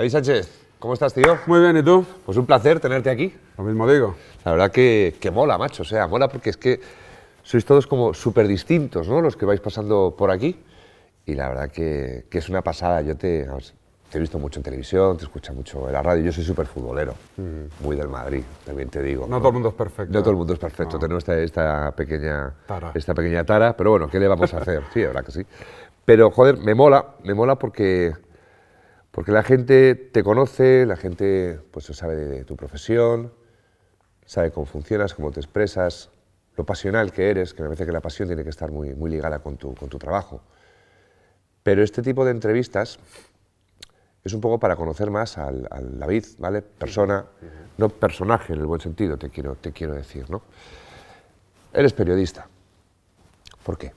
David Sánchez, ¿cómo estás, tío? Muy bien, ¿y tú? Pues un placer tenerte aquí. Lo mismo digo. La verdad que, que mola, macho. O sea, mola porque es que sois todos como súper distintos, ¿no? Los que vais pasando por aquí. Y la verdad que, que es una pasada. Yo te, vamos, te he visto mucho en televisión, te escucho mucho en la radio. Yo soy súper futbolero, muy del Madrid, también te digo. No, todo el mundo es perfecto. No todo el mundo es perfecto. Tenemos esta, esta pequeña Tara. esta pequeña tara, pero bueno, ¿qué le vamos a hacer? Sí, la verdad que sí. Pero joder, me mola, me mola porque porque la gente te conoce, la gente pues sabe de tu profesión, sabe cómo funcionas, cómo te expresas, lo pasional que eres, que me parece que la pasión tiene que estar muy, muy ligada con tu, con tu trabajo. Pero este tipo de entrevistas es un poco para conocer más al, al David, ¿vale? Persona, no personaje en el buen sentido, te quiero, te quiero decir, ¿no? Eres periodista. ¿Por qué?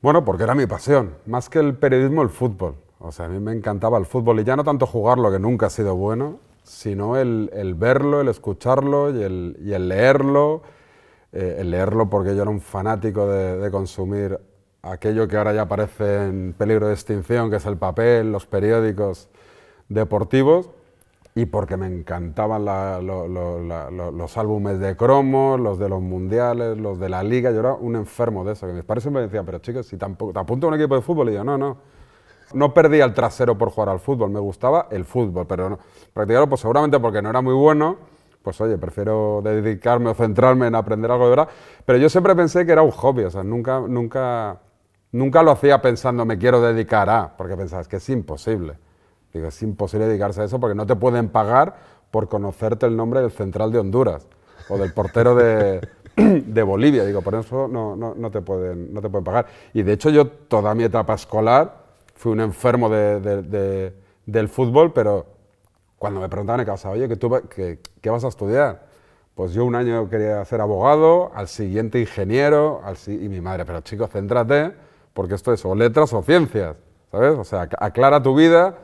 Bueno, porque era mi pasión. Más que el periodismo, el fútbol. O sea, a mí me encantaba el fútbol y ya no tanto jugarlo, que nunca ha sido bueno, sino el, el verlo, el escucharlo y el, y el leerlo. Eh, el leerlo porque yo era un fanático de, consumir aquello que ahora ya parece en peligro de extinción, que es el papel, los periódicos deportivos, y porque me encantaban los álbumes de cromos, los de los mundiales, los de la liga. Yo era un enfermo de eso, que mis padres siempre me decían, pero chicos, si tampoco, te apunto a un equipo de fútbol, y yo, no, no. No perdía el trasero por jugar al fútbol, me gustaba el fútbol, pero no, practicarlo pues seguramente porque no era muy bueno, pues oye, prefiero dedicarme o centrarme en aprender algo de verdad. Pero yo siempre pensé que era un hobby, o sea, nunca, nunca, nunca lo hacía pensando me quiero dedicar a, porque pensabas que es imposible. Digo, es imposible dedicarse a eso porque no te pueden pagar por conocerte el nombre del central de Honduras o del portero de, de Bolivia. Digo, por eso no, no, no, te pueden, no te pueden pagar. Y de hecho yo toda mi etapa escolar fui un enfermo de- de- de- del fútbol, pero cuando me preguntaban en casa, oye, ¿qué, tú, qué, qué vas a estudiar? Pues yo un año quería ser abogado, al siguiente ingeniero, al y mi madre, pero chico, céntrate, porque esto es o letras o ciencias, ¿sabes? O sea, ac- aclara tu vida.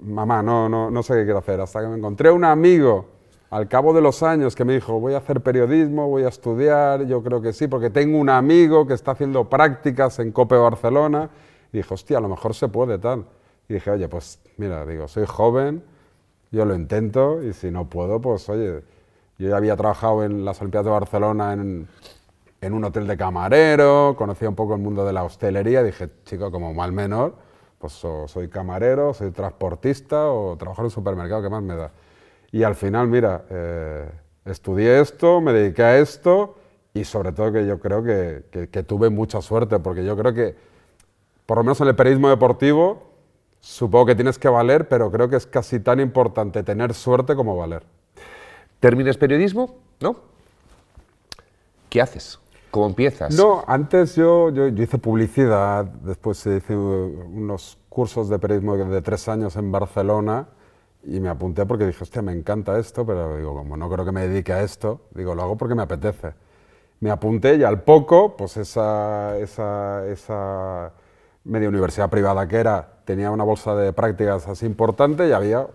Mamá, no, no, no sé qué quiero hacer. Hasta que me encontré un amigo al cabo de los años que me dijo, voy a hacer periodismo, voy a estudiar, yo creo que sí, porque tengo un amigo que está haciendo prácticas en COPE Barcelona. Y dije, hostia, a lo mejor se puede tal. Y dije, oye, pues mira, digo, soy joven, yo lo intento y si no puedo, pues oye, yo ya había trabajado en las Olimpiadas de Barcelona en, en un hotel de camarero, conocía un poco el mundo de la hostelería, dije, chico, como mal menor, pues o soy camarero, soy transportista o trabajar en un supermercado, ¿qué más me da? Y al final, mira, eh, estudié esto, me dediqué a esto y sobre todo que yo creo que, que- que tuve mucha suerte, porque yo creo que, por lo menos en el periodismo deportivo, supongo que tienes que valer, pero creo que es casi tan importante tener suerte como valer. ¿Terminas periodismo? ¿No? ¿Qué haces? ¿Cómo empiezas? No, antes yo, yo, yo hice publicidad, después hice unos cursos de periodismo de tres años en Barcelona y me apunté porque dije, hostia, me encanta esto, pero digo, como no creo que me dedique a esto, digo, lo hago porque me apetece. Me apunté y al poco, pues esa, esa, esa media universidad privada que era, tenía una bolsa de prácticas así importante y había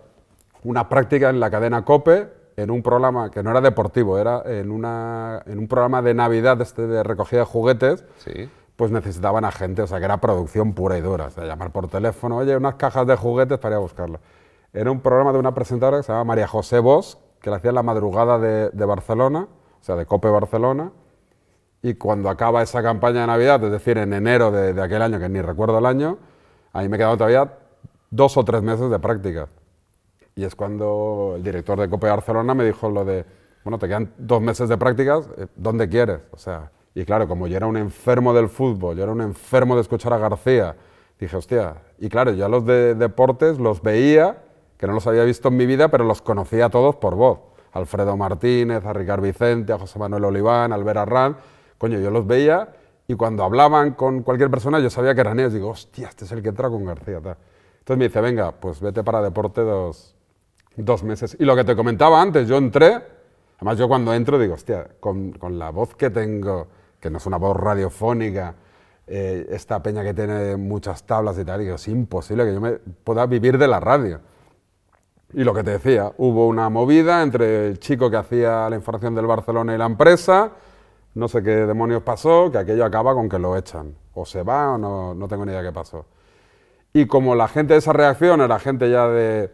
una práctica en la cadena COPE en un programa que no era deportivo, era en, una, en un programa de Navidad este de recogida de juguetes, Sí. pues necesitaban a gente, o sea, que era producción pura y dura, o sea, llamar por teléfono, oye, unas cajas de juguetes para ir a buscarlas. Era un programa de una presentadora que se llama María José Bosch, que la hacía en la madrugada de, de Barcelona, o sea, de COPE Barcelona, y cuando acaba esa campaña de Navidad, es decir, en enero de, aquel año, que ni recuerdo el año, ahí me quedaban todavía dos o tres meses de práctica. Y es cuando el director de COPE Barcelona me dijo lo de, bueno, te quedan dos meses de prácticas, eh, ¿dónde quieres? O sea, y claro, como yo era un enfermo del fútbol, yo era un enfermo de escuchar a García, dije, hostia, y claro, yo los de deportes los veía, que no los había visto en mi vida, pero los conocía a todos por voz. Alfredo Martínez, a Ricard Vicente, a José Manuel Oliván, a Albert Arran, coño, yo los veía y cuando hablaban con cualquier persona yo sabía que eran ellos, digo, hostia, este es el que entra con García. tal. Entonces me dice, venga, pues vete para deporte dos, dos meses. Y lo que te comentaba antes, yo entré, además yo cuando entro digo, hostia, con, con la voz que tengo, que no es una voz radiofónica, eh, esta peña que tiene muchas tablas y tal, digo, es imposible que yo me pueda vivir de la radio. Y lo que te decía, hubo una movida entre el chico que hacía la información del Barcelona y la empresa, no sé qué demonios pasó, que aquello acaba con que lo echan. O se va o no, no tengo ni idea qué pasó. Y como la gente de esa reacción era gente ya de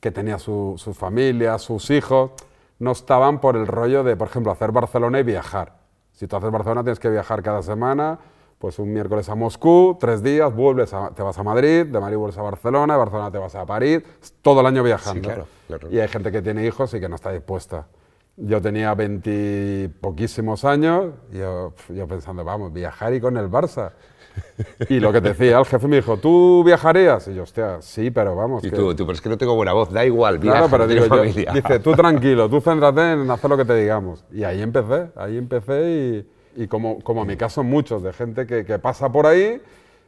que tenía su, sus familias, sus hijos, no estaban por el rollo de, por ejemplo, hacer Barcelona y viajar. Si tú haces Barcelona tienes que viajar cada semana, pues un miércoles a Moscú, tres días, vuelves te vas a Madrid, de Madrid vuelves a Barcelona, de Barcelona te vas a París, todo el año viajando. claro, claro. Y hay gente que tiene hijos y que no está dispuesta. Yo tenía veintipoquísimos años, y yo, yo pensando, vamos, viajar y con el Barça. Y lo que te decía, el jefe me dijo, ¿tú viajarías? Y yo, hostia, sí, pero vamos. Y que- tú, tú, pero es que no tengo buena voz, da igual, viaja, Claro, pero no digo tengo yo, familia. dice, tú tranquilo, tú céntrate en hacer lo que te digamos. Y ahí empecé, ahí empecé y, y como, como en mi caso muchos, de gente que, que pasa por ahí,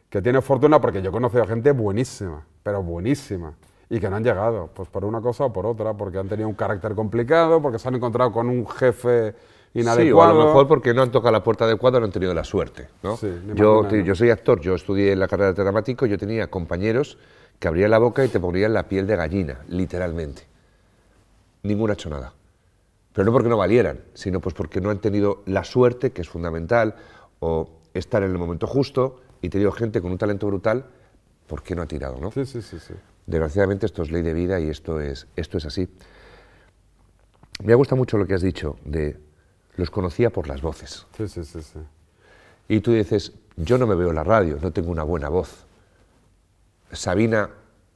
que tiene fortuna, porque yo he conocido a gente buenísima, pero buenísima, y que no han llegado, pues por una cosa o por otra, porque han tenido un carácter complicado, porque se han encontrado con un jefe Sí, o inadecuado. a lo mejor porque no han tocado la puerta adecuada no han tenido la suerte. ¿no? Sí, yo, te- yo soy actor, yo estudié la carrera de dramático, yo tenía compañeros que abrían la boca y te ponían la piel de gallina, literalmente. Ninguno ha hecho nada. Pero no porque no valieran, sino pues porque no han tenido la suerte, que es fundamental, o estar en el momento justo, y te digo, gente con un talento brutal, ¿por qué no ha tirado? ¿no? Sí, sí, sí, sí. Desgraciadamente esto es ley de vida y esto es, esto es así. Me gusta mucho lo que has dicho de los conocía por las voces. Sí, sí, sí, sí. Y tú dices, yo no me veo en la radio, no tengo una buena voz. Sabina,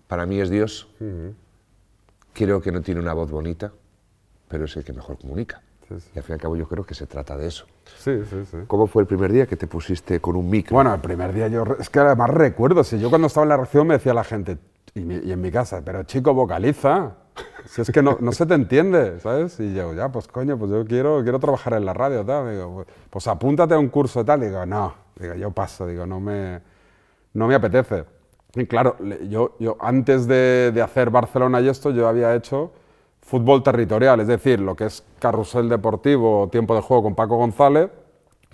para mí es Dios. Creo que no tiene una voz bonita, pero es el que mejor comunica. Sí, sí. Y al fin y al cabo yo creo que se trata de eso. Sí, sí, sí. ¿Cómo fue el primer día que te pusiste con un micro? Bueno, el primer día yo, es que además recuerdo, si yo cuando estaba en la reacción me decía la gente, y, mi- y en mi casa, pero chico, vocaliza, si es que no, no se te entiende, ¿sabes? Y yo, ya, pues coño, pues yo quiero, quiero trabajar en la radio, tal, digo, pues, pues apúntate a un curso y tal, digo, no, digo, yo paso, digo, no me, no me apetece. Y claro, yo, yo antes de, de hacer Barcelona y esto, yo había hecho fútbol territorial, es decir, lo que es carrusel deportivo tiempo de juego con Paco González,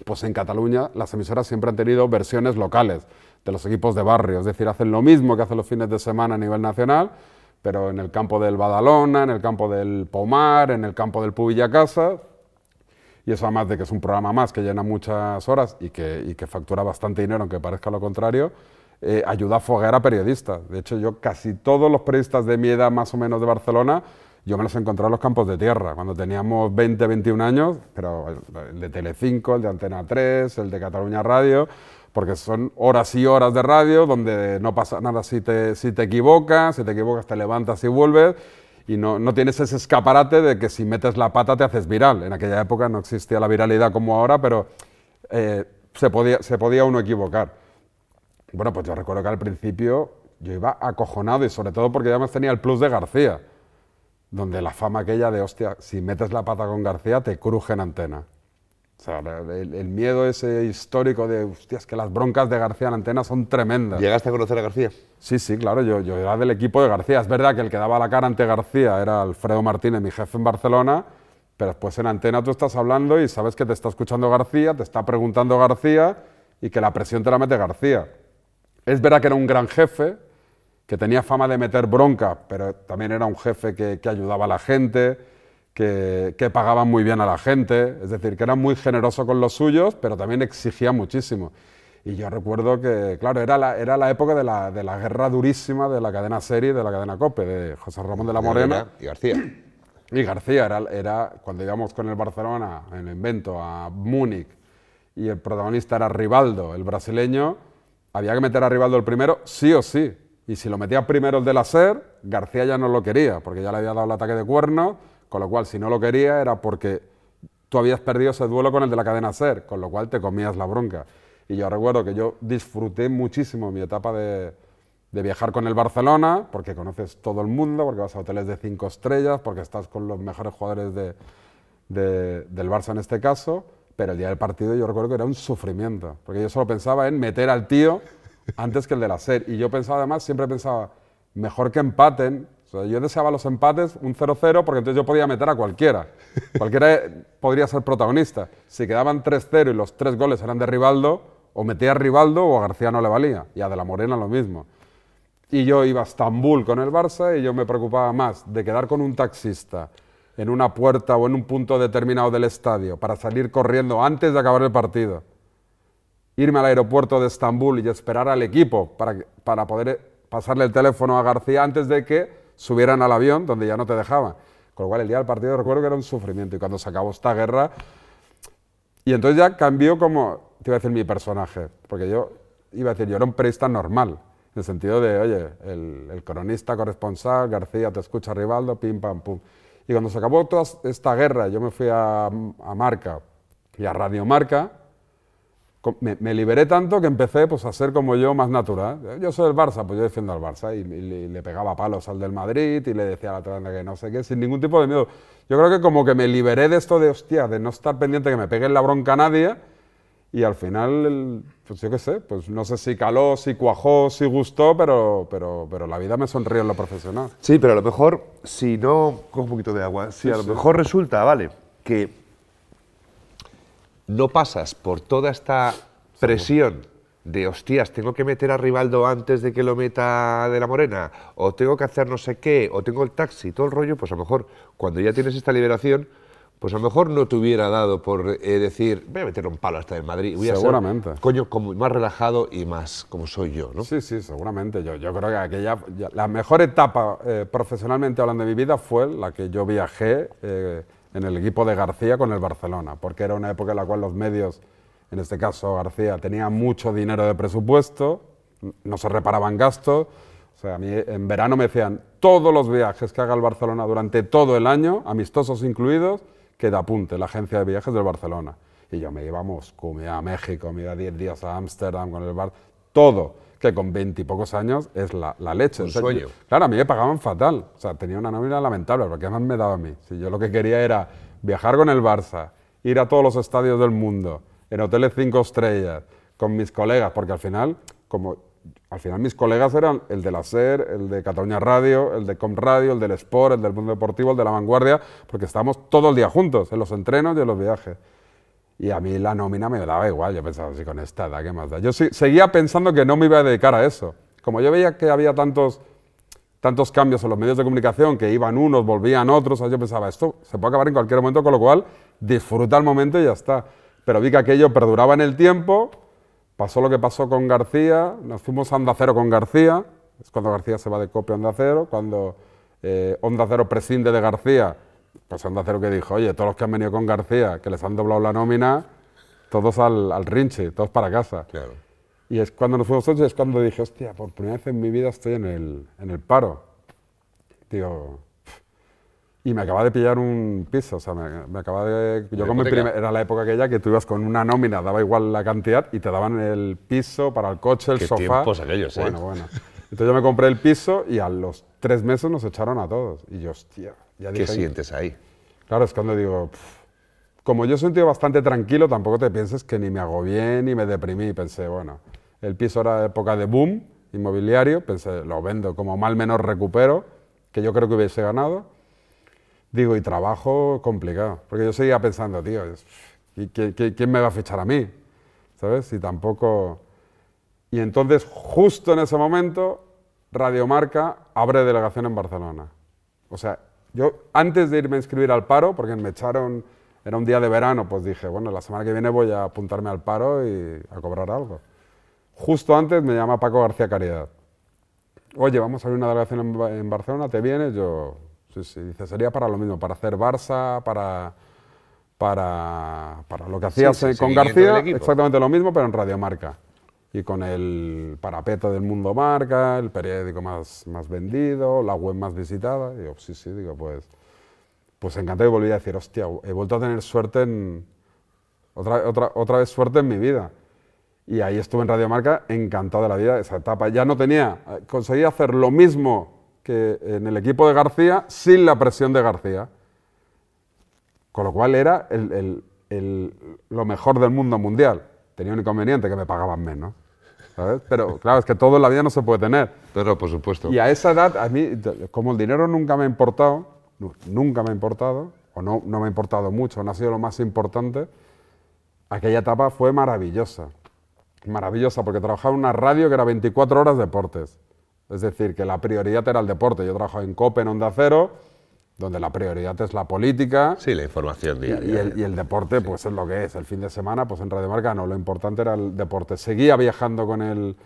pues en Cataluña las emisoras siempre han tenido versiones locales de los equipos de barrio, es decir, hacen lo mismo que hacen los fines de semana a nivel nacional, pero en el campo del Badalona, en el campo del Pomar, en el campo del Pubillacasa, y eso además de que es un programa más que llena muchas horas y que, y que factura bastante dinero, aunque parezca lo contrario, eh, ayuda a foguear a periodistas. De hecho, yo casi todos los periodistas de mi edad más o menos de Barcelona, yo me los encontré en los campos de tierra, cuando teníamos 20, 21 años, pero el de Telecinco, el de Antena 3, el de Cataluña Radio, porque son horas y horas de radio donde no pasa nada si te, si te equivocas, si te equivocas te levantas y vuelves, y no, no tienes ese escaparate de que si metes la pata te haces viral. En aquella época no existía la viralidad como ahora, pero eh, se, podía, se podía uno equivocar. Bueno, pues yo recuerdo que al principio yo iba acojonado y sobre todo porque además tenía el plus de García, donde la fama aquella de, hostia, si metes la pata con García te cruje en antena. O sea, el, el miedo ese histórico de, hostia, es que las broncas de García en antena son tremendas. ¿Llegaste a conocer a García? Sí, sí, claro, yo, yo era del equipo de García. Es verdad que el que daba la cara ante García era Alfredo Martínez, mi jefe en Barcelona, pero después en antena tú estás hablando y sabes que te está escuchando García, te está preguntando García y que la presión te la mete García. Es verdad que era un gran jefe, que tenía fama de meter bronca, pero también era un jefe que, que ayudaba a la gente, que, que pagaba muy bien a la gente, es decir, que era muy generoso con los suyos, pero también exigía muchísimo. Y yo recuerdo que, claro, era la, era la época de la, de la guerra durísima de la cadena serie, de la cadena COPE, de José Ramón de la Morena. Y García. Y García era, era, cuando íbamos con el Barcelona en el invento a Múnich y el protagonista era Rivaldo, el brasileño, había que meter a Rivaldo el primero, sí o sí. Y si lo metía primero el de la SER, García ya no lo quería, porque ya le había dado el ataque de cuerno, con lo cual si no lo quería era porque tú habías perdido ese duelo con el de la cadena SER, con lo cual te comías la bronca. Y yo recuerdo que yo disfruté muchísimo mi etapa de, viajar con el Barcelona, porque conoces todo el mundo, porque vas a hoteles de cinco estrellas, porque estás con los mejores jugadores de, de- del Barça en este caso, pero el día del partido yo recuerdo que era un sufrimiento, porque yo solo pensaba en meter al tío antes que el de la SER. Y yo pensaba además, siempre pensaba, mejor que empaten. O sea, yo deseaba los empates, un 0-0, porque entonces yo podía meter a cualquiera. Cualquiera eh, podría ser protagonista. Si quedaban 3-0 y los tres goles eran de Rivaldo, o metía a Rivaldo o a García no le valía. Y a De la Morena lo mismo. Y yo iba a Estambul con el Barça y yo me preocupaba más de quedar con un taxista en una puerta o en un punto determinado del estadio para salir corriendo antes de acabar el partido irme al aeropuerto de Estambul y esperar al equipo para, para poder pasarle el teléfono a García antes de que subieran al avión donde ya no te dejaban. Con lo cual el día del partido recuerdo que era un sufrimiento y cuando se acabó esta guerra... Y entonces ya cambió como, te iba a decir mi personaje, porque yo iba a decir, yo era un periodista normal, en el sentido de, oye, el, cronista corresponsal, García te escucha Rivaldo, pim, pam, pum. Y cuando se acabó toda esta guerra, yo me fui a, a Marca y a Radio Marca, me, liberé tanto que empecé pues, a ser como yo, más natural. Yo soy del Barça, pues yo defiendo al Barça y, le pegaba palos al del Madrid y le decía a la otra que no sé qué, sin ningún tipo de miedo. Yo creo que como que me liberé de esto de hostia, de no estar pendiente que me pegue la bronca a nadie y al final, pues yo qué sé, pues no sé si caló, si cuajó, si gustó, pero, pero, pero la vida me sonrió en lo profesional. Sí, pero a lo mejor, si no, cojo un poquito de agua, si a lo mejor resulta, vale, que no pasas por toda esta presión de hostias, tengo que meter a Rivaldo antes de que lo meta de la Morena, o tengo que hacer no sé qué, o tengo el taxi, todo el rollo, pues a lo mejor cuando ya tienes esta liberación, pues a lo mejor no te hubiera dado por eh, decir, voy a meter un palo hasta en Madrid. Voy seguramente. A ser, coño, como más relajado y más como soy yo, ¿no? Sí, sí, seguramente. Yo, yo creo que aquella, la mejor etapa eh, profesionalmente hablando de mi vida fue la que yo viajé. Eh, en el equipo de García con el Barcelona, porque era una época en la cual los medios, en este caso García, tenía mucho dinero de presupuesto, no se reparaban gastos. O sea, a mí en verano me decían todos los viajes que haga el Barcelona durante todo el año, amistosos incluidos, que da apunte la agencia de viajes del Barcelona. Y yo me iba a Moscú, me iba a México, me iba 10 días a Ámsterdam con el Bar, todo que con veintipocos años es la, la leche. Un sueño. claro, a mí me pagaban fatal. O sea, tenía una nómina lamentable, porque además me daba a mí. Si yo lo que quería era viajar con el Barça, ir a todos los estadios del mundo, en hoteles cinco estrellas, con mis colegas, porque al final, como al final mis colegas eran el de la SER, el de Cataluña Radio, el de Com Radio, el del Sport, el del Mundo Deportivo, el de La Vanguardia, porque estábamos todo el día juntos, en los entrenos y en los viajes. Y a mí la nómina me daba igual, yo pensaba así con esta edad, ¿qué más da? Yo seguía pensando que no me iba a dedicar a eso. Como yo veía que había tantos, tantos cambios en los medios de comunicación, que iban unos, volvían otros, yo pensaba, esto se puede acabar en cualquier momento, con lo cual disfruta el momento y ya está. Pero vi que aquello perduraba en el tiempo, pasó lo que pasó con García, nos fuimos a Onda Cero con García, es cuando García se va de copia a Onda Cero, cuando eh, Onda Cero prescinde de García, pues Onda Cero que dijo, oye, todos los que han venido con García, que les han doblado la nómina, todos al, al rinche, todos para casa. Claro. Y es cuando nos fuimos es cuando dije, hostia, por primera vez en mi vida estoy en el, en el paro. Tío, y me acaba de pillar un piso, o sea, me, me acaba de... Yo con mi primer, era la época aquella que tú ibas con una nómina, daba igual la cantidad, y te daban el piso para el coche, el Qué sofá. tiempos aquellos, ¿eh? Bueno, bueno. Entonces yo me compré el piso y a los tres meses nos echaron a todos. Y yo, hostia, ya ¿Qué sientes ahí? Claro, es cuando digo, "Pff". como yo soy un tío bastante tranquilo, tampoco te pienses que ni me agobié ni me deprimí. Pensé, bueno, el piso era época de boom inmobiliario, pensé, lo vendo, como mal menor recupero, que yo creo que hubiese ganado. Digo, y trabajo complicado, porque yo seguía pensando, tío, es- ¿y qué- qué- quién me va a fichar a mí? ¿Sabes? Y tampoco... Y entonces, justo en ese momento, Radiomarca abre delegación en Barcelona. O sea, yo antes de irme a inscribir al paro, porque me echaron, era un día de verano, pues dije, bueno, la semana que viene voy a apuntarme al paro y a cobrar algo. Justo antes me llama Paco García Caridad. Oye, vamos a abrir una delegación en, Ba- en Barcelona, ¿te vienes? Yo, sí, sí, dice, sería para lo mismo, para hacer Barça, para, para, para lo que hacías sí, con García, exactamente lo mismo, pero en Radiomarca. Y con el parapeto del Mundo Marca, el periódico más, más vendido, la web más visitada. Y digo, sí, sí, digo, pues, pues encantado y volví a decir, hostia, he vuelto a tener suerte en, otra, otra, otra vez suerte en mi vida. Y ahí estuve en Radiomarca encantado de la vida, esa etapa. Ya no tenía, eh, conseguí hacer lo mismo que en el equipo de García sin la presión de García. Con lo cual era el- el- el- lo mejor del mundo mundial. Tenía un inconveniente que me pagaban menos. ¿Sabes? Pero claro, es que todo en la vida no se puede tener. No, por supuesto. Y a esa edad, a mí, como el dinero nunca me ha importado, nu- nunca me ha importado, o no, no me ha importado mucho, no ha sido lo más importante, aquella etapa fue maravillosa. Maravillosa, porque trabajaba en una radio que era 24 horas deportes. Es decir, que la prioridad era el deporte. Yo trabajaba en COPE, en Onda Cero, donde la prioridad es la política. Sí, la información diaria. y el, y el deporte, pues es lo que es. El fin de semana, pues en Radio Marca no, lo importante era el deporte. Seguía viajando con el,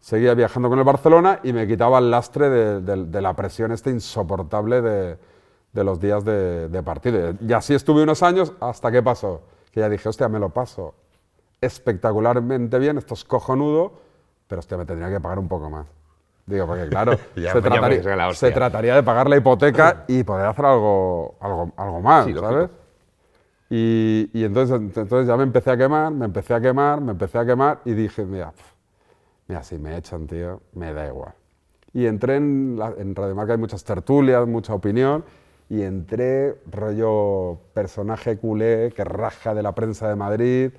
seguía viajando con el Barcelona y me quitaba el lastre de, de- de la presión este insoportable de, de los días de, de partido. Y así estuve unos años hasta que pasó. Que ya dije, hostia, me lo paso espectacularmente bien, esto es cojonudo, pero hostia, me tendría que pagar un poco más. Digo, porque claro, se, trataría, se trataría de pagar la hipoteca y poder hacer algo, algo, algo más, Sí. ¿sabes? Y, y entonces, entonces ya me empecé a quemar, me empecé a quemar, me empecé a quemar y dije, mira, pf, mira, si me echan, tío, me da igual. Y entré en, la, en Radio Marca, hay muchas tertulias, mucha opinión, y entré rollo personaje culé que raja de la prensa de Madrid,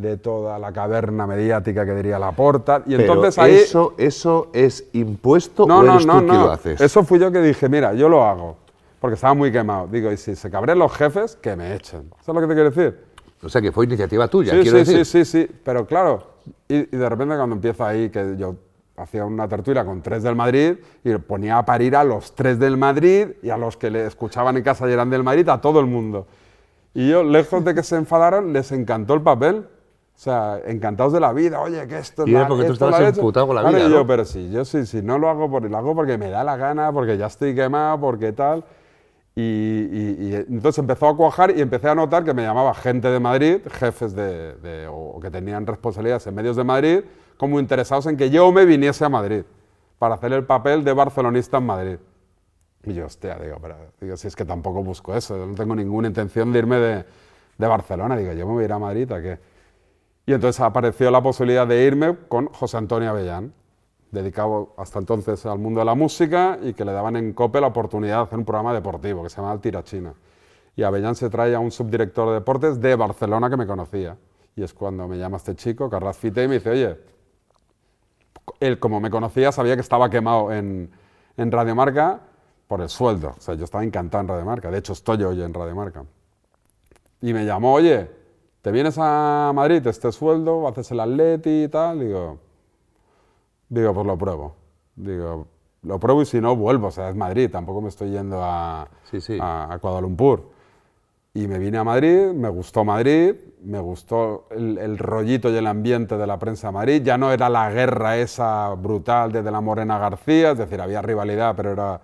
de toda la caverna mediática que diría la porta. Y Pero entonces ahí... eso, ¿Eso es impuesto No, o no, eres no, tú quien no. lo haces? Eso fui yo que dije, mira, yo lo hago. Porque estaba muy quemado. Digo, y si se cabrean los jefes, que me echen. ¿Sabes lo que te quiero decir? O sea, que fue iniciativa tuya, sí, quiero sí, decir. sí, sí, sí. Pero claro, y, y de repente cuando empieza ahí, que yo hacía una tertulia con tres del Madrid y ponía a parir a los tres del Madrid y a los que le escuchaban en casa y eran del Madrid, a todo el mundo. Y yo, lejos de que se enfadaran, les encantó el papel. O sea, encantados de la vida, oye, que esto es Y porque tú estabas emputado con la Claro, vida, y ¿no? yo, pero sí, yo sí, sí, no lo hago, por, lo hago porque me da la gana, porque ya estoy quemado, porque tal. Y, y- y entonces empezó a cuajar y empecé a notar que me llamaba gente de Madrid, jefes de, de- o que tenían responsabilidades en medios de Madrid, como interesados en que yo me viniese a Madrid para hacer el papel de barcelonista en Madrid. Y yo, hostia, digo, pero digo, si es que tampoco busco eso, no tengo ninguna intención de irme de, de Barcelona. Digo, yo me voy a ir a Madrid, ¿a qué? Y entonces apareció la posibilidad de irme con José Antonio Avellán, dedicado hasta entonces al mundo de la música y que le daban en COPE la oportunidad de hacer un programa deportivo que se llamaba El Tirachina. Y Avellán se trae a un subdirector de deportes de Barcelona que me conocía. Y es cuando me llama este chico, Carras Fite, y me dice, oye, él como me conocía sabía que estaba quemado en, en Radio Marca por el sueldo. O sea, yo estaba encantado en Radio Marca. De hecho, estoy hoy en Radio Marca. Y me llamó, oye, ¿te vienes a Madrid este sueldo? ¿Haces el atleti y tal? Digo, digo, pues lo pruebo. Digo, lo pruebo y si no, vuelvo. O sea, es Madrid, tampoco me estoy yendo a, Sí, sí. a, a Kuala Lumpur. Y me vine a Madrid, me gustó Madrid, me gustó el, el rollito y el ambiente de la prensa de Madrid. Ya no era la guerra esa brutal de, de la Morena García, es decir, había rivalidad, pero era,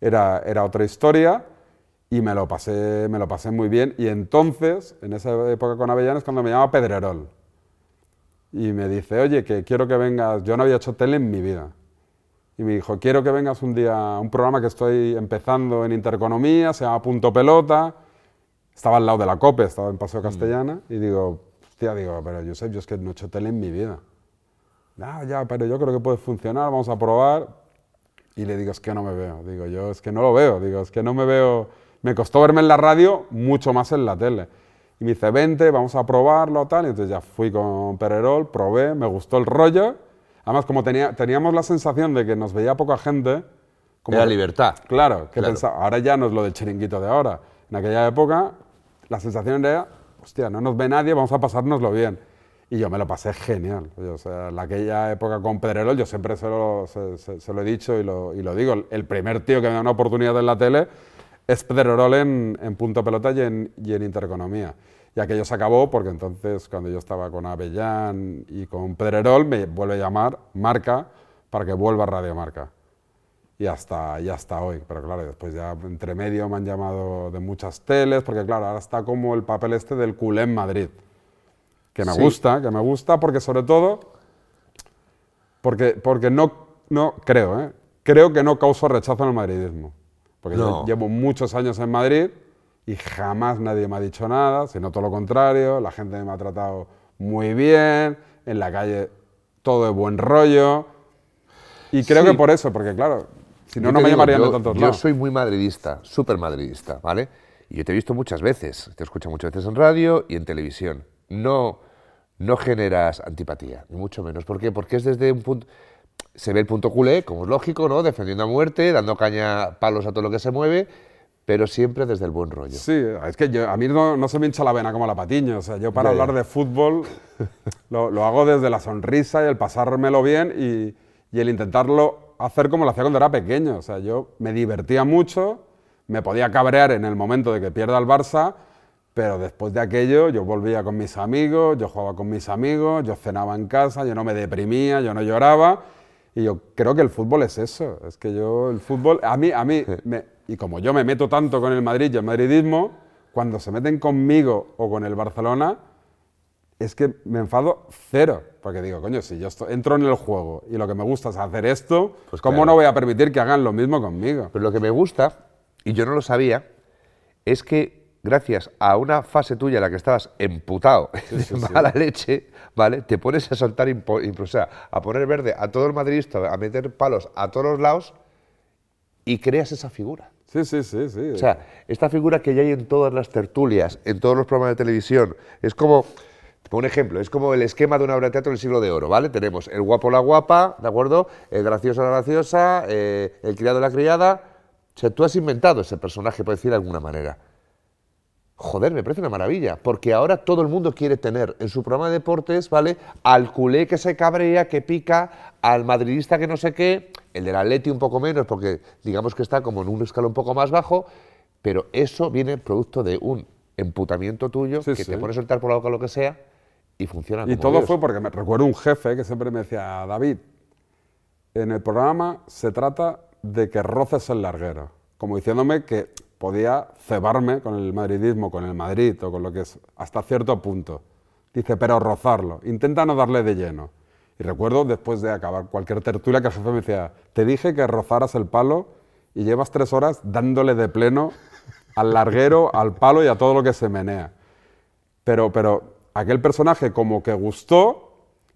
era, era otra historia. Y me lo, pasé, me lo pasé muy bien. Y entonces, en esa época con Avellanes, cuando me llama Pedrerol. Y me dice, oye, que quiero que vengas. Yo no había hecho tele en mi vida. Y me dijo, quiero que vengas un día a un programa que estoy empezando en Intereconomía, se llama Punto Pelota. Estaba al lado de la COPE, estaba en Paseo Castellana. Y digo, hostia, digo, pero Josep, yo es que no he hecho tele en mi vida. Ah, ya, pero yo creo que puede funcionar, vamos a probar. Y le digo, es que no me veo. Digo, yo es que no lo veo. Digo, es que no me veo. Me costó verme en la radio mucho más en la tele. Y me dice, vente, vamos a probarlo, tal. Y entonces ya fui con Pererol, probé, me gustó el rollo. Además, como tenía, teníamos la sensación de que nos veía poca gente. Como Era que- libertad. Claro, que Claro. pensaba, ahora ya no es lo del chiringuito de ahora. En aquella época, la sensación era, hostia, no nos ve nadie, vamos a pasárnoslo bien. Y yo me lo pasé genial. O sea, en aquella época con Pedrerol, yo siempre se lo, se- se- se lo he dicho y lo, y lo digo, el primer tío que me da una oportunidad en la tele es Pedrerol en, en Punto Pelota y en, y en Intereconomía. Y aquello se acabó porque entonces, cuando yo estaba con Avellán y con Pedrerol, me vuelve a llamar Marca para que vuelva a Radio Marca y hasta, y hasta hoy. Pero claro, después ya entre medio me han llamado de muchas teles, porque claro, ahora está como el papel este del culé en Madrid, que me Sí. gusta, que me gusta, porque sobre todo, porque, porque no, no, creo, ¿eh? creo que no causo rechazo en el madridismo. Porque yo llevo muchos años en Madrid y jamás nadie me ha dicho nada, sino todo lo contrario, la gente me ha tratado muy bien, en la calle todo de buen rollo. Y creo Sí. que por eso, porque claro, si no, no me digo, llamarían yo, de tantos Yo soy muy madridista, súper madridista, ¿vale? Y yo te he visto muchas veces, te escucho muchas veces en radio y en televisión. No, no generas antipatía, ni mucho menos. ¿Por qué? Porque es desde un punto... Se ve el punto culé, como es lógico, ¿no? Defendiendo a muerte, dando caña, palos a todo lo que se mueve, pero siempre desde el buen rollo. Sí, es que yo- a mí no, no se me hincha la vena como la patiño. O sea, yo para hablar de fútbol lo, lo hago desde la sonrisa y el pasármelo bien y, y el intentarlo hacer como lo hacía cuando era pequeño. O sea, yo me divertía mucho, me podía cabrear en el momento de que pierda el Barça, pero después de aquello yo volvía con mis amigos, yo jugaba con mis amigos, yo cenaba en casa, yo no me deprimía, yo no lloraba. Y yo creo que el fútbol es eso. Es que yo, el fútbol, a mí, a mí, y como yo me meto tanto con el Madrid y el madridismo, cuando se meten conmigo o con el Barcelona, es que me enfado cero. Porque digo, coño, si yo entro en el juego y lo que me gusta es hacer esto, pues ¿cómo no voy a permitir que hagan lo mismo conmigo? Pero lo que me gusta, y yo no lo sabía, es que gracias a una fase tuya en la que estabas emputado, de mala leche, ¿vale? Te pones a sea, a poner verde a todo el madridista, a meter palos a todos los lados y creas esa figura. Sí, sí, sí, sí. O sea, esta figura que ya hay en todas las tertulias, en todos los programas de televisión, es como, un ejemplo, es como el esquema de una obra de teatro del siglo de oro, ¿vale? Tenemos el guapo la guapa, ¿de acuerdo? El gracioso la graciosa, eh, el criado la criada. O sea, tú has inventado ese personaje, por decir de alguna manera. Joder, me parece una maravilla, porque ahora todo el mundo quiere tener en su programa de deportes, ¿vale? Al culé que se cabrea, que pica, al madridista que no sé qué, el del Atleti un poco menos, porque digamos que está como en un escalón un poco más bajo, pero eso viene producto de un emputamiento tuyo, que te pones a soltar por la boca lo que sea, y funciona Y todo fue porque me recuerdo un jefe que siempre me decía, David, en el programa se trata de que roces el larguero, como diciéndome que podía cebarme con el madridismo, con el Madrid o con lo que es, hasta cierto punto. Dice, pero rozarlo, intenta no darle de lleno. Y recuerdo después de acabar cualquier tertulia que el jefe me decía, te dije que rozaras el palo y llevas tres horas dándole de pleno al larguero, al palo y a todo lo que se menea. Pero, pero aquel personaje como que gustó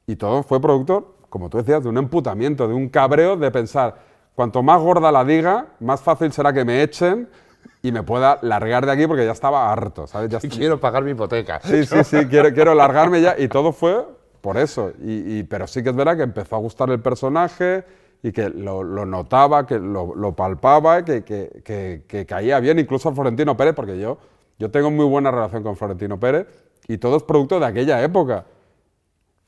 y todo fue producto, como tú decías, de un emputamiento, de un cabreo de pensar, cuanto más gorda la diga, más fácil será que me echen y me pueda largar de aquí porque ya estaba harto, ¿sabes? Ya quiero pagar mi hipoteca. Sí, sí, sí, quiero, quiero largarme ya y todo fue por eso. Y, pero sí que es verdad que empezó a gustar el personaje y que lo, notaba, que lo, palpaba, que, que, que, caía bien, incluso a Florentino Pérez, porque yo, yo tengo muy buena relación con Florentino Pérez y todo es producto de aquella época.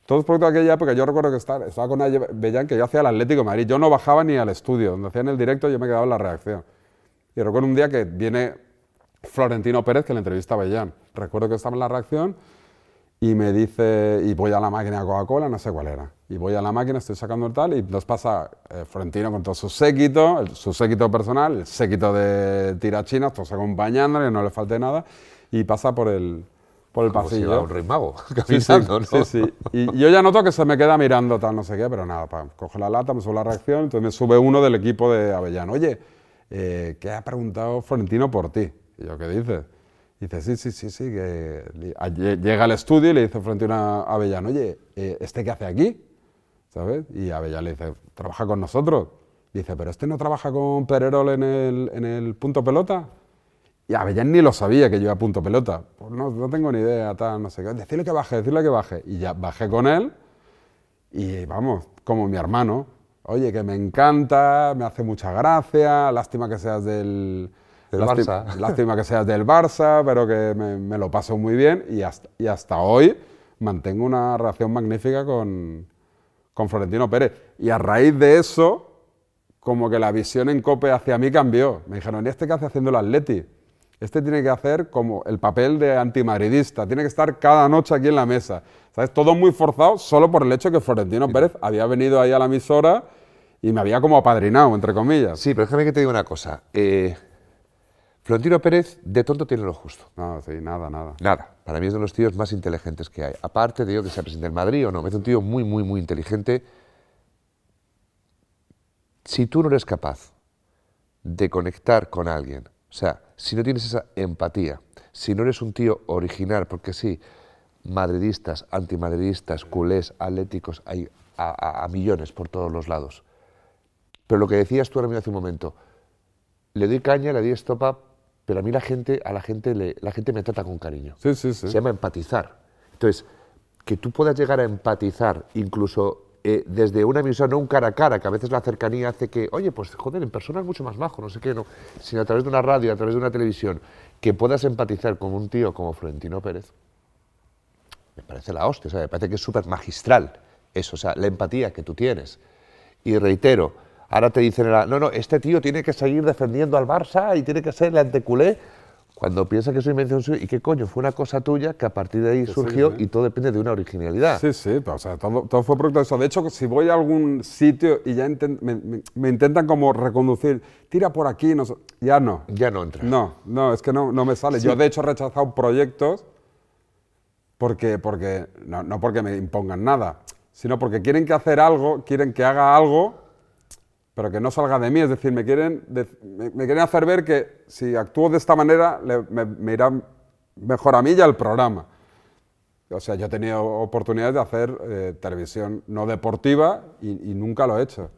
Todo es producto de aquella época. Yo recuerdo que estaba, estaba con Bellán, que yo hacía el Atlético de Madrid. Yo no bajaba ni al estudio. Donde hacían el directo yo me quedaba en la reacción. Y recuerdo un día que viene Florentino Pérez, que le entrevista a Bellán. Recuerdo que estaba en la reacción y me dice, y voy a la máquina de Coca-Cola, no sé cuál era. Y voy a la máquina, estoy sacando el tal, y nos pasa eh, Florentino con todo su séquito, su séquito personal, el séquito de tirachinas, todos acompañándole, no le falte nada, y pasa por el, por el pasillo. un rey mago, sí, sí, ¿no? sí, sí. Y yo ya noto que se me queda mirando tal, no sé qué, pero nada, pa, coge la lata, me sube la reacción, entonces me sube uno del equipo de Avellano. Oye, eh, ¿qué ha preguntado Florentino por ti? Y yo, ¿qué dices? dice, sí, sí, sí, sí, que llega al estudio y le dice Florentino a Avellano, oye, eh, ¿este qué hace aquí? ¿Sabes? Y Avellano le dice, trabaja con nosotros. dice, pero este no trabaja con Pererol en el, en el punto pelota. Y Avellán ni lo sabía que yo iba a punto pelota. Pues no, no tengo ni idea, tal, no sé qué. Decirle que baje, decirle que baje. Y ya bajé con él y vamos, como mi hermano. Oye, que me encanta, me hace mucha gracia, lástima que seas del, lástima, Barça. Lástima que seas del Barça, pero que me, lo paso muy bien y hasta, y hasta, hoy mantengo una relación magnífica con, con Florentino Pérez. Y a raíz de eso, como que la visión en COPE hacia mí cambió. Me dijeron, ¿y este qué hace haciendo el Atleti? Este tiene que hacer como el papel de antimadridista, tiene que estar cada noche aquí en la mesa. ¿Sabes? Todo muy forzado solo por el hecho que Florentino Pérez había venido ahí a la emisora y me había como apadrinado, entre comillas. Sí, pero déjame que te diga una cosa. Eh, Florentino Pérez de tonto tiene lo justo. No, sí, nada, nada. Nada. Para mí es de los tíos más inteligentes que hay. Aparte de yo que sea presidente del Madrid o no, es un tío muy, muy, muy inteligente. Si tú no eres capaz de conectar con alguien, o sea, si no tienes esa empatía, si no eres un tío original, porque sí, madridistas, antimadridistas, culés, atléticos, hay a, millones por todos los lados. Pero lo que decías tú ahora mismo hace un momento, le doy caña, le doy estopa, pero a mí la gente, a la gente, la gente me trata con cariño. Sí, sí, sí. Se llama empatizar. Entonces, que tú puedas llegar a empatizar incluso eh, desde una emisora, no un cara a cara, que a veces la cercanía hace que, oye, pues joder, en persona es mucho más bajo, no sé qué, no, sino a través de una radio, a través de una televisión, que puedas empatizar con un tío como Florentino Pérez, me parece la hostia, o sea, me parece que es súper magistral eso, o sea, la empatía que tú tienes. Y reitero, Ahora te dicen, no, no, este tío tiene que seguir defendiendo al Barça y tiene que ser el anteculé. Cuando piensa que soy invención suya, ¿y qué coño? Fue una cosa tuya que a partir de ahí sí, surgió sí. y todo depende de una originalidad. Sí, sí, pero, o sea, todo, todo fue producto de eso. De hecho, si voy a algún sitio y ya inten- me, me- me intentan como reconducir, tira por aquí, no ya no. Ya no entra. No, no, es que no, no me sale. Yo, de hecho, he rechazado proyectos porque, porque no, no porque me impongan nada, sino porque quieren que hacer algo, quieren que haga algo, pero que no salga de mí. Es decir, me quieren, de- me, me quieren hacer ver que si actúo de esta manera, le- me, me irá mejor a mí y al programa. O sea, yo he tenido oportunidades de hacer eh, televisión no deportiva y, y nunca lo he hecho.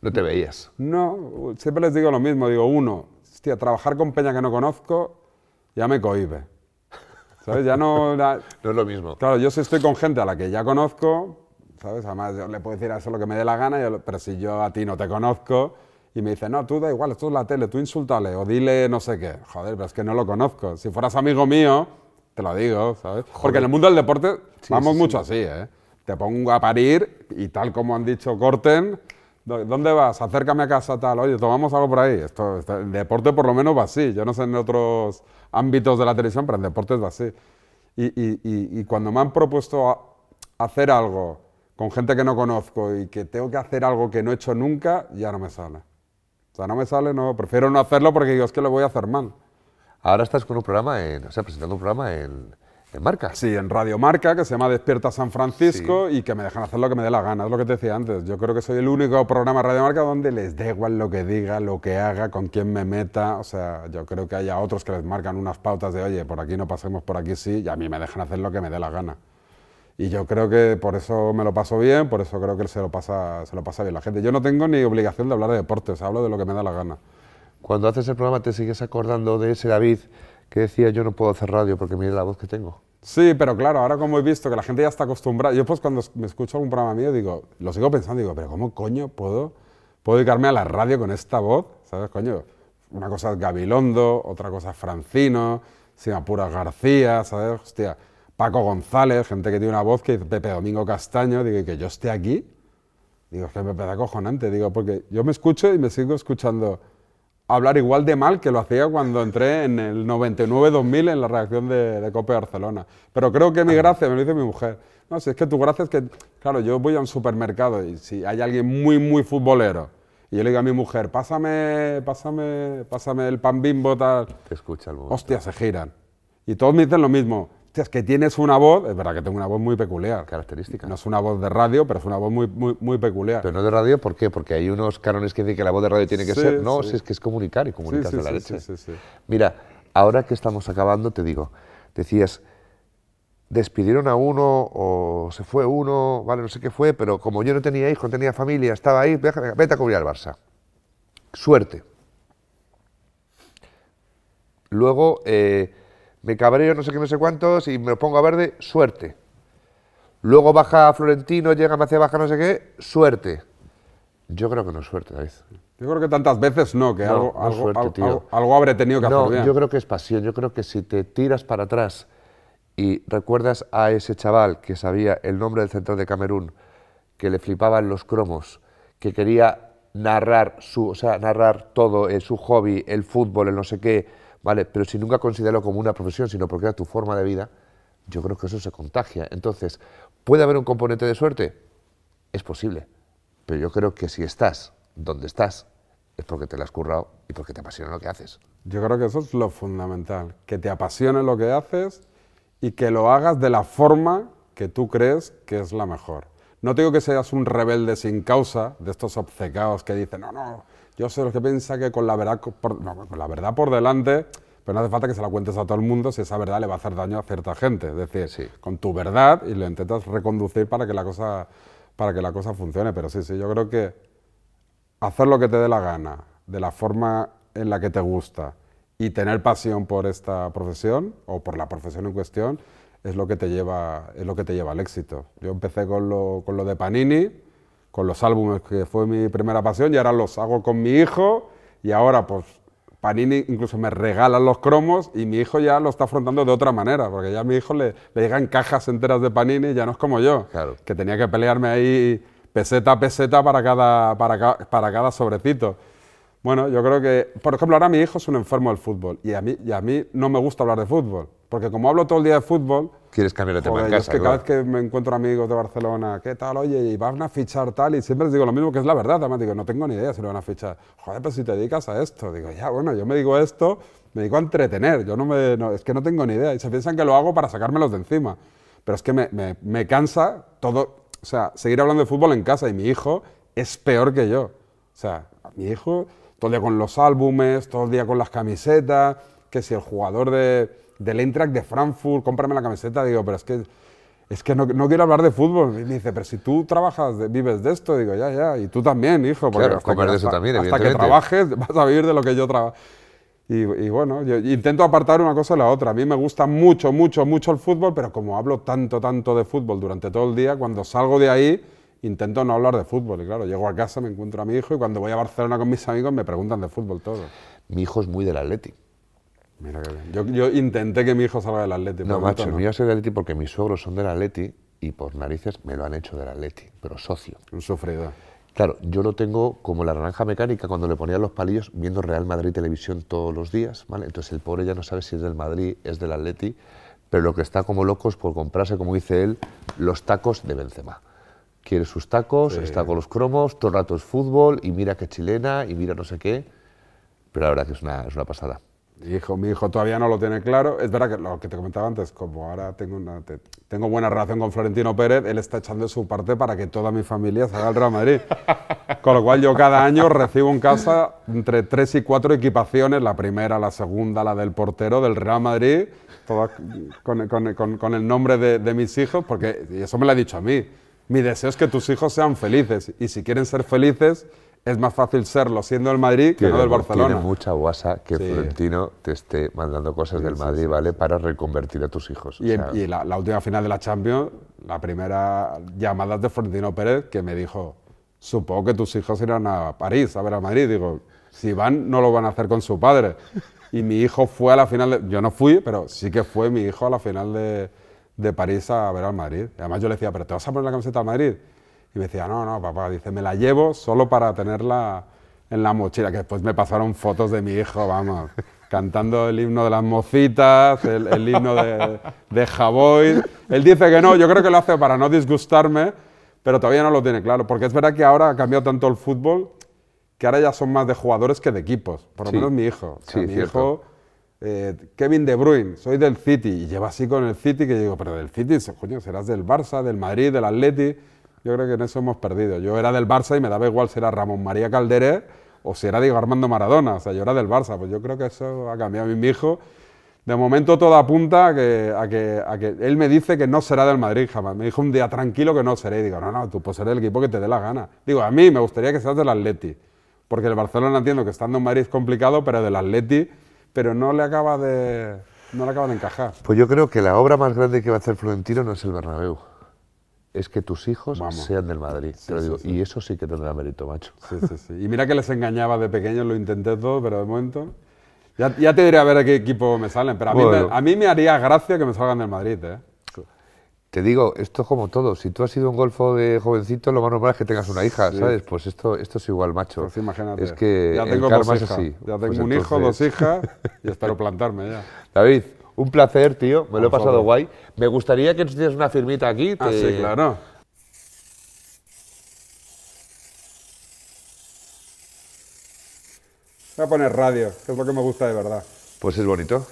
No te veías. No, siempre les digo lo mismo. Digo, uno, hostia, trabajar con peña que no conozco ya me cohibe. ¿Sabes? Ya no... No es lo mismo. claro, yo si estoy con gente a la que ya conozco, ¿sabes? Además, yo le puedo decir a eso lo que me dé la gana, yo pero si yo a ti no te conozco y me dice, no, tú da igual, esto es la tele, tú insúltale o dile no sé qué. Joder, pero es que no lo conozco. Si fueras amigo mío, te lo digo, ¿sabes? Porque en el mundo del deporte vamos mucho así, ¿eh? Te pongo a parir y tal como han dicho Corten, "¿Dó- ¿dónde vas? Acércame a casa tal, oye, tomamos algo por ahí. Esto, esto- el deporte por lo menos va así. Yo no sé en otros ámbitos de la televisión, pero en deportes va así. Y, y- y- y cuando me han propuesto hacer algo con gente que no conozco y que tengo que hacer algo que no he hecho nunca, ya no me sale. O sea, no me sale, no, prefiero no hacerlo porque digo, es que lo voy a hacer mal. Ahora estás con un programa, en, o sea, presentando un programa en, en Marca. Sí, en Radio Marca, que se llama Despierta San Francisco y que me dejan hacer lo que me dé la gana. Es lo que te decía antes. Yo creo que soy el único programa de Radio Marca donde les da igual lo que diga, lo que haga, con quién me meta. O sea, yo creo que haya otros que les marcan unas pautas de, oye, por aquí no pasemos, por aquí sí, y a mí me dejan hacer lo que me dé la gana. Y yo creo que por eso me lo paso bien, por eso creo que se lo pasa, se lo pasa bien la gente. Yo no tengo ni obligación de hablar de deportes, hablo de lo que me da la gana. Cuando haces el programa te sigues acordando de ese David que decía yo no puedo hacer radio porque mire la voz que tengo. Sí, pero claro, ahora como he visto que la gente ya está acostumbrada, yo pues cuando me escucho algún programa mío digo, lo sigo pensando, digo, pero ¿cómo coño puedo, puedo dedicarme a la radio con esta voz? ¿Sabes, coño? Una cosa es Gabilondo, otra cosa es Francino, sin apuras García, ¿sabes? Hostia, Paco González, gente que tiene una voz que dice Pepe Domingo Castaño, digo, que yo esté aquí, digo, es que me da cojonante, digo, porque yo me escucho y me sigo escuchando hablar igual de mal que lo hacía cuando entré en el 99-2000 en la reacción de, de Cope Barcelona. Pero creo que mi gracia, me lo dice mi mujer, no, si es que tu gracia es que, claro, yo voy a un supermercado y si hay alguien muy, muy futbolero y yo le digo a mi mujer, pásame, pásame, pásame el pan bimbo, tal, Te escucha el momento. hostia, se giran. Y todos me dicen lo mismo, es que tienes una voz, es verdad que tengo una voz muy peculiar. Característica. No es una voz de radio, pero es una voz muy, muy, muy peculiar. Pero no de radio, ¿por qué? Porque hay unos cánones que dicen que la voz de radio tiene que Sí, ser. No, sí. si es que es comunicar y comunicas sí, de la leche. sí, sí, sí. Mira, ahora que estamos acabando, te digo, decías, despidieron a uno o se fue uno, vale, no sé qué fue, pero como yo no tenía hijos, no tenía familia, estaba ahí, vete a cubrir al Barça. Suerte. Luego eh, me cabreo no sé qué, no sé cuántos y me lo pongo a verde, suerte. Luego baja Florentino, llega, me hace baja no sé qué, suerte. Yo creo que no es suerte, David. Yo creo que tantas veces no, que No, algo, no algo, suerte, algo- algo- algo habré tenido que No, hacer yo creo que es pasión. Yo creo que si te tiras para atrás y recuerdas a ese chaval que sabía el nombre del central de Camerún, que le flipaban los cromos, que quería narrar su, o sea, narrar todo, eh, su hobby, el fútbol, el no sé qué, vale, pero si nunca considerarlo como una profesión, sino porque era tu forma de vida, yo creo que eso se contagia. Entonces, ¿puede haber un componente de suerte? Es posible, pero yo creo que si estás donde estás, es porque te lo has currado y porque te apasiona lo que haces. Yo creo que eso es lo fundamental, que te apasione lo que haces y que lo hagas de la forma que tú crees que es la mejor. No te digo que seas un rebelde sin causa, de estos obcecados que dicen, no, no, yo soy los que piensa que con la verdad por, no, con la verdad por delante, pero no hace falta que se la cuentes a todo el mundo si esa verdad le va a hacer daño a cierta gente. Es decir, Sí. con tu verdad y lo intentas reconducir para que la cosa, para que la cosa funcione. Pero sí, sí, yo creo que hacer lo que te dé la gana, de la forma en la que te gusta y tener pasión por esta profesión o por la profesión en cuestión es lo que te lleva, es lo que te lleva al éxito. Yo empecé con lo, con lo de Panini, con los álbumes que fue mi primera pasión y ahora los hago con mi hijo y ahora pues Panini incluso me regalan los cromos y mi hijo ya lo está afrontando de otra manera, porque ya a mi hijo le, le llegan cajas enteras de Panini y ya no es como yo, Claro. que tenía que pelearme ahí peseta a peseta para cada, para, ca- para cada sobrecito. Bueno, yo creo que, por ejemplo, ahora mi hijo es un enfermo del fútbol y a mí, y a mí no me gusta hablar de fútbol, porque como hablo todo el día de fútbol, Quieres cambiar de tema en casa. es que cada claro. vez que me encuentro amigos de Barcelona, ¿qué tal? Oye, y van a fichar tal, y siempre les digo lo mismo, que es la verdad. Además, digo, no tengo ni idea si lo van a fichar. Joder, pero si te dedicas a esto. Digo, ya, bueno, yo me digo esto, me dedico a entretener. Yo no me. no, es que no tengo ni idea. Y se piensan que lo hago para sacármelos de encima. Pero es que me, me- me cansa todo. O sea, seguir hablando de fútbol en casa. Y mi hijo es peor que yo. O sea, mi hijo, todo el día con los álbumes, todo el día con las camisetas, que si el jugador de, del Eintracht de Frankfurt, cómprame la camiseta, digo, pero es que, es que no, no quiero hablar de fútbol. Y me dice, pero si tú trabajas, de- vives de esto, digo, ya, ya, y tú también, hijo, porque Claro, hasta, que, de eso hasta- también, hasta que trabajes vas a vivir de lo que yo trabajo. Y, y bueno, yo intento apartar una cosa de la otra. A mí me gusta mucho, mucho, mucho el fútbol, pero como hablo tanto, tanto de fútbol durante todo el día, cuando salgo de ahí intento no hablar de fútbol. Y claro, llego a casa, me encuentro a mi hijo y cuando voy a Barcelona con mis amigos me preguntan de fútbol todo. Mi hijo es muy del Atleti. Mira qué bien. Yo, yo intenté que mi hijo salga del Atlético. No, macho, el mío es del Atleti porque mis suegros son del Atleti y por narices me lo han hecho del Atleti, pero socio. Un sufrido. Claro, yo lo tengo como la naranja mecánica cuando le ponían los palillos viendo Real Madrid televisión todos los días, ¿vale? Entonces el pobre ya no sabe si es del Madrid, es del Atleti, pero lo que está como loco es por comprarse, como dice él, los tacos de Benzema. Quiere sus tacos, está con los cromos, todo el rato es fútbol y mira que chilena y mira no sé qué, pero la verdad que es una, es una pasada. Mi hijo, mi hijo todavía no lo tiene claro. Es verdad que lo que te comentaba antes, como ahora tengo, una, te- tengo buena relación con Florentino Pérez, él está echando de su parte para que toda mi familia salga al Real Madrid. Con lo cual yo cada año recibo en casa entre tres y cuatro equipaciones, la primera, la segunda, la del portero del Real Madrid, todas con, con- con- con el nombre de, de mis hijos, porque y eso me lo ha dicho a mí. Mi deseo es que tus hijos sean felices y si quieren ser felices es más fácil serlo siendo el Madrid que no del Barcelona. Tiene mucha guasa que Sí. Florentino te esté mandando cosas del Madrid, ¿vale? Para reconvertir a tus hijos. Y, en- sea, y la, la última final de la Champions, la primera llamada de Florentino Pérez que me dijo, supongo que tus hijos irán a París a ver a Madrid. Digo, si van, no lo van a hacer con su padre. Y mi hijo fue a la final, de- yo no fui, pero sí que fue mi hijo a la final de, de París a ver al Madrid. Y además yo le decía, ¿pero te vas a poner la camiseta al Madrid? Y me decía, no, no, papá, dice, me la llevo solo para tenerla en la mochila, que después me pasaron fotos de mi hijo, vamos, cantando el himno de las mocitas, el, el himno de, de Javoy. Él dice que no, yo creo que lo hace para no disgustarme, pero todavía no lo tiene claro, porque es verdad que ahora ha cambiado tanto el fútbol que ahora ya son más de jugadores que de equipos, por lo Sí. menos mi hijo. O sea, Sí, mi cierto. hijo, eh, Kevin De Bruyne, soy del City, y lleva así con el City, que digo, pero del City, coño, serás del Barça, del Madrid, del Atleti. Yo creo que en eso hemos perdido. Yo era del Barça y me daba igual si era Ramón María Calderé o si era Diego Armando Maradona. O sea, yo era del Barça. Pues yo creo que eso ha cambiado. Mi hijo, de momento todo apunta a que, a que, a que él me dice que no será del Madrid jamás. Me dijo un día tranquilo que no seré. Y digo, no, no, tú puedes ser del equipo que te dé la gana. Digo, a mí me gustaría que seas del Atleti. Porque el Barcelona entiendo que estando en Madrid es complicado, pero del Atleti, pero no le acaba de, no le acaba de encajar. Pues yo creo que la obra más grande que va a hacer Florentino no es el Bernabéu. Es que tus hijos Vamos. sean del Madrid. te lo sí, digo. sí. Y eso sí que tendrá mérito, macho. Sí, sí, sí. Y mira que les engañaba de pequeños, lo intenté todo, pero de momento... Ya, ya te diré a ver a qué equipo me salen, pero a mí, Bueno. me, a mí me haría gracia que me salgan del Madrid, ¿eh? Te digo, esto es como todo. Si tú has sido un golfo de jovencito, lo más normal es que tengas una hija, Sí. ¿sabes? Pues esto, esto es igual, macho. Pues imagínate. Es que ya el tengo karma dos es así. Ya tengo Pues un hijo, dos hijas y espero plantarme ya. David, un placer, tío. Me lo he pasado guay. Me gustaría que nos hicieras una firmita aquí. Ah, te- sí, claro. Voy a poner radio, que es lo que me gusta de verdad. Pues es bonito.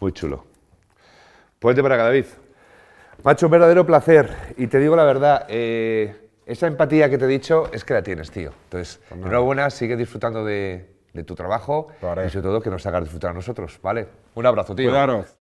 Muy chulo. Ponte para David. Macho, un verdadero placer. Y te digo la verdad, eh, esa empatía que te he dicho es que la tienes, tío. Entonces, enhorabuena, sigue disfrutando de, de tu trabajo y sobre todo que nos hagas disfrutar a nosotros, ¿vale? Un abrazo, tío. Cuidaros.